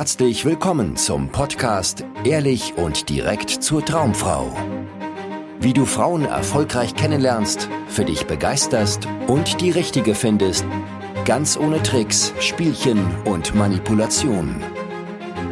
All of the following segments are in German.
herzlich willkommen zum Podcast Ehrlich und direkt zur Traumfrau. Wie du Frauen erfolgreich kennenlernst, für dich begeisterst und die richtige findest, ganz ohne Tricks, Spielchen und Manipulation.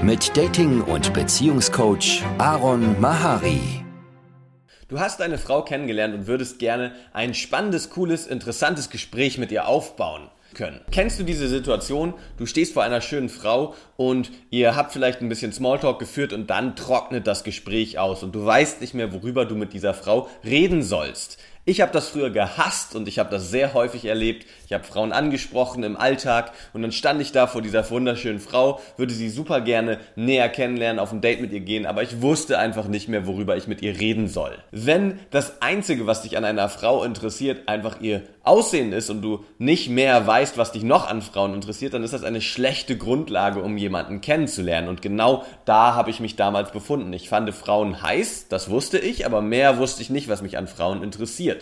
Mit Dating- und Beziehungscoach Aaron Mahari. Du hast eine Frau kennengelernt und würdest gerne ein spannendes, cooles, interessantes Gespräch mit ihr aufbauen können. Kennst du diese Situation? Du stehst vor einer schönen Frau und ihr habt vielleicht ein bisschen Smalltalk geführt und dann trocknet das Gespräch aus und du weißt nicht mehr, worüber du mit dieser Frau reden sollst. Ich habe das früher gehasst und ich habe das sehr häufig erlebt. Ich habe Frauen angesprochen im Alltag und dann stand ich da vor dieser wunderschönen Frau, würde sie super gerne näher kennenlernen, auf ein Date mit ihr gehen, aber ich wusste einfach nicht mehr, worüber ich mit ihr reden soll. Wenn das Einzige, was dich an einer Frau interessiert, einfach ihr Aussehen ist und du nicht mehr weißt, was dich noch an Frauen interessiert, dann ist das eine schlechte Grundlage, um jemanden kennenzulernen. Und genau da habe ich mich damals befunden. Ich fand Frauen heiß, das wusste ich, aber mehr wusste ich nicht, was mich an Frauen interessiert.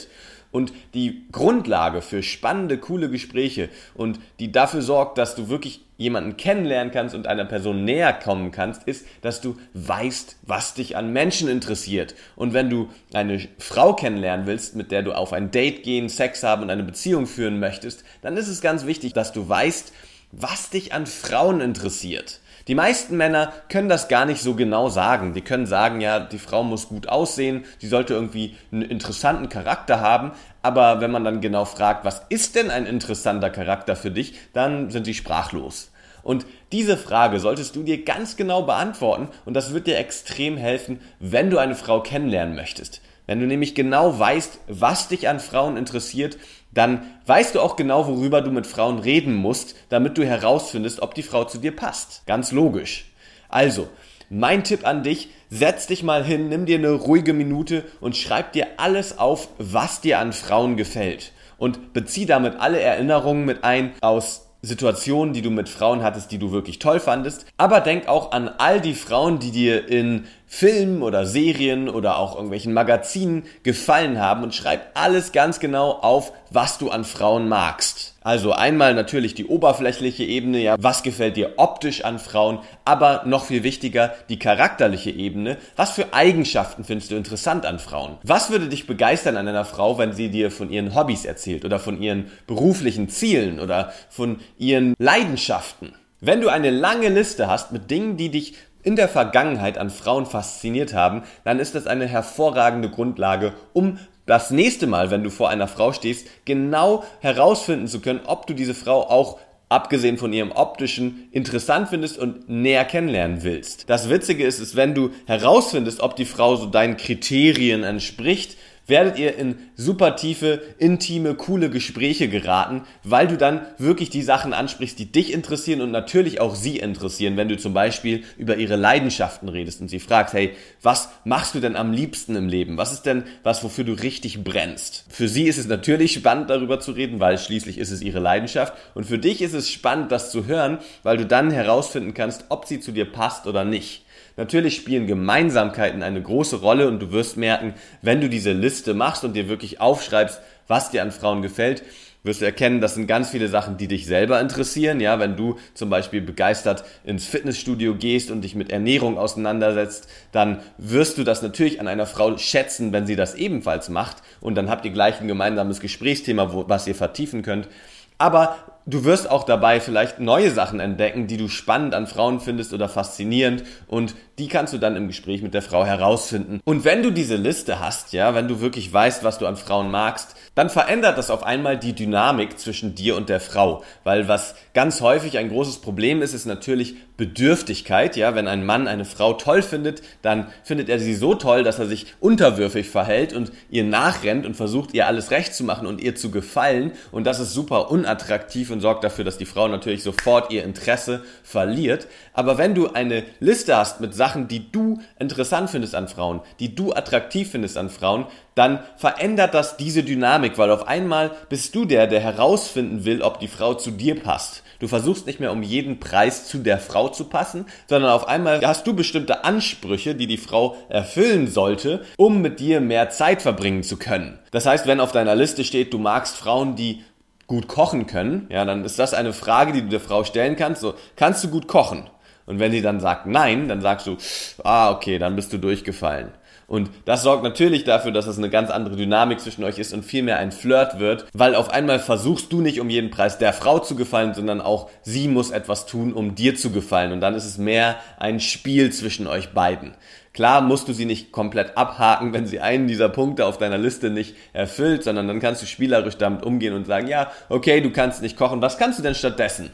Und die Grundlage für spannende, coole Gespräche und die dafür sorgt, dass du wirklich jemanden kennenlernen kannst und einer Person näher kommen kannst, ist, dass du weißt, was dich an Menschen interessiert. Und wenn du eine Frau kennenlernen willst, mit der du auf ein Date gehen, Sex haben und eine Beziehung führen möchtest, dann ist es ganz wichtig, dass du weißt, was dich an Frauen interessiert. Die meisten Männer können das gar nicht so genau sagen. Die können sagen, ja, die Frau muss gut aussehen, sie sollte irgendwie einen interessanten Charakter haben, aber wenn man dann genau fragt, was ist denn ein interessanter Charakter für dich, dann sind sie sprachlos. Und diese Frage solltest du dir ganz genau beantworten und das wird dir extrem helfen, wenn du eine Frau kennenlernen möchtest. Wenn du nämlich genau weißt, was dich an Frauen interessiert, dann weißt du auch genau, worüber du mit Frauen reden musst, damit du herausfindest, ob die Frau zu dir passt. Ganz logisch. Also, mein Tipp an dich, setz dich mal hin, nimm dir eine ruhige Minute und schreib dir alles auf, was dir an Frauen gefällt. Und bezieh damit alle Erinnerungen mit ein aus Situationen, die du mit Frauen hattest, die du wirklich toll fandest. Aber denk auch an all die Frauen, die dir in Filmen oder Serien oder auch irgendwelchen Magazinen gefallen haben und schreib alles ganz genau auf, was du an Frauen magst. Also einmal natürlich die oberflächliche Ebene, ja, was gefällt dir optisch an Frauen, aber noch viel wichtiger die charakterliche Ebene. Was für Eigenschaften findest du interessant an Frauen? Was würde dich begeistern an einer Frau, wenn sie dir von ihren Hobbys erzählt oder von ihren beruflichen Zielen oder von ihren Leidenschaften? Wenn du eine lange Liste hast mit Dingen, die dich in der Vergangenheit an Frauen fasziniert haben, dann ist das eine hervorragende Grundlage, um das nächste Mal, wenn du vor einer Frau stehst, genau herausfinden zu können, ob du diese Frau auch abgesehen von ihrem optischen, interessant findest und näher kennenlernen willst. Das Witzige ist, ist, wenn du herausfindest, ob die Frau so deinen Kriterien entspricht, werdet ihr in super tiefe, intime, coole Gespräche geraten, weil du dann wirklich die Sachen ansprichst, die dich interessieren und natürlich auch sie interessieren, wenn du zum Beispiel über ihre Leidenschaften redest und sie fragst, hey, was machst du denn am liebsten im Leben? Was ist denn was, wofür du richtig brennst? Für sie ist es natürlich spannend, darüber zu reden, weil schließlich ist es ihre Leidenschaft und für dich ist es spannend, das zu hören, weil du dann herausfinden kannst, ob sie zu dir passt oder nicht. Natürlich spielen Gemeinsamkeiten eine große Rolle und du wirst merken, wenn du diese Liste machst und dir wirklich aufschreibst, was dir an Frauen gefällt, wirst du erkennen, das sind ganz viele Sachen, die dich selber interessieren. Ja, wenn du zum Beispiel begeistert ins Fitnessstudio gehst und dich mit Ernährung auseinandersetzt, dann wirst du das natürlich an einer Frau schätzen, wenn sie das ebenfalls macht. Und dann habt ihr gleich ein gemeinsames Gesprächsthema, wo, was ihr vertiefen könnt. Aber du wirst auch dabei vielleicht neue Sachen entdecken, die du spannend an Frauen findest oder faszinierend. Und die kannst du dann im Gespräch mit der Frau herausfinden. Und wenn du diese Liste hast, ja, wenn du wirklich weißt, was du an Frauen magst, dann verändert das auf einmal die Dynamik zwischen dir und der Frau, weil was ganz häufig ein großes Problem ist, ist natürlich Bedürftigkeit, ja, wenn ein Mann eine Frau toll findet, dann findet er sie so toll, dass er sich unterwürfig verhält und ihr nachrennt und versucht ihr alles recht zu machen und ihr zu gefallen. Und das ist super unattraktiv und sorgt dafür, dass die Frau natürlich sofort ihr Interesse verliert. Aber wenn du eine Liste hast mit Sachen, die du interessant findest an Frauen, die du attraktiv findest an Frauen, dann verändert das diese Dynamik, weil auf einmal bist du der, der herausfinden will, ob die Frau zu dir passt. Du versuchst nicht mehr um jeden Preis zu der Frau zu passen, sondern auf einmal hast du bestimmte Ansprüche, die die Frau erfüllen sollte, um mit dir mehr Zeit verbringen zu können. Das heißt, wenn auf deiner Liste steht, du magst Frauen, die gut kochen können, ja, dann ist das eine Frage, die du der Frau stellen kannst. So, kannst du gut kochen? Und wenn sie dann sagt nein, dann sagst du, ah, okay, dann bist du durchgefallen. Und das sorgt natürlich dafür, dass es eine ganz andere Dynamik zwischen euch ist und viel mehr ein Flirt wird, weil auf einmal versuchst du nicht um jeden Preis der Frau zu gefallen, sondern auch sie muss etwas tun, um dir zu gefallen. Und dann ist es mehr ein Spiel zwischen euch beiden. Klar musst du sie nicht komplett abhaken, wenn sie einen dieser Punkte auf deiner Liste nicht erfüllt, sondern dann kannst du spielerisch damit umgehen und sagen, ja, okay, du kannst nicht kochen, was kannst du denn stattdessen?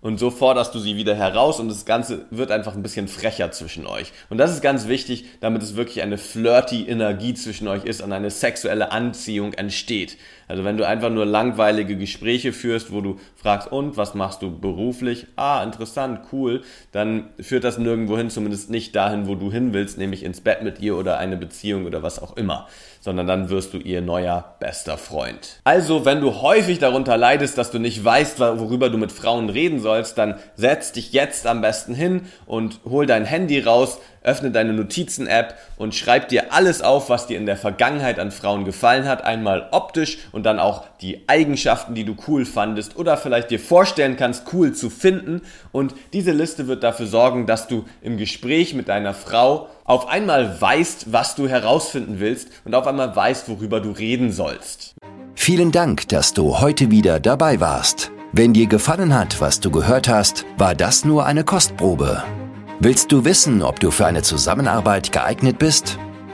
Und so forderst du sie wieder heraus und das Ganze wird einfach ein bisschen frecher zwischen euch. Und das ist ganz wichtig, damit es wirklich eine flirty Energie zwischen euch ist und eine sexuelle Anziehung entsteht. Also wenn du einfach nur langweilige Gespräche führst, wo du fragst, und was machst du beruflich? Ah, interessant, cool, dann führt das nirgendwo hin, zumindest nicht dahin, wo du hin willst, nämlich ins Bett mit ihr oder eine Beziehung oder was auch immer, sondern dann wirst du ihr neuer bester Freund. Also, wenn du häufig darunter leidest, dass du nicht weißt, worüber du mit Frauen reden sollst, dann setz dich jetzt am besten hin und hol dein Handy raus, öffne deine Notizen-App und schreib dir alles auf, was dir in der Vergangenheit an Frauen gefallen hat. Einmal optisch und dann auch die Eigenschaften, die du cool fandest oder vielleicht dir vorstellen kannst, cool zu finden. Und diese Liste wird dafür sorgen, dass du im Gespräch mit deiner Frau auf einmal weißt, was du herausfinden willst und auf einmal weißt, worüber du reden sollst. Vielen Dank, dass du heute wieder dabei warst. Wenn dir gefallen hat, was du gehört hast, war das nur eine Kostprobe. Willst du wissen, ob du für eine Zusammenarbeit geeignet bist?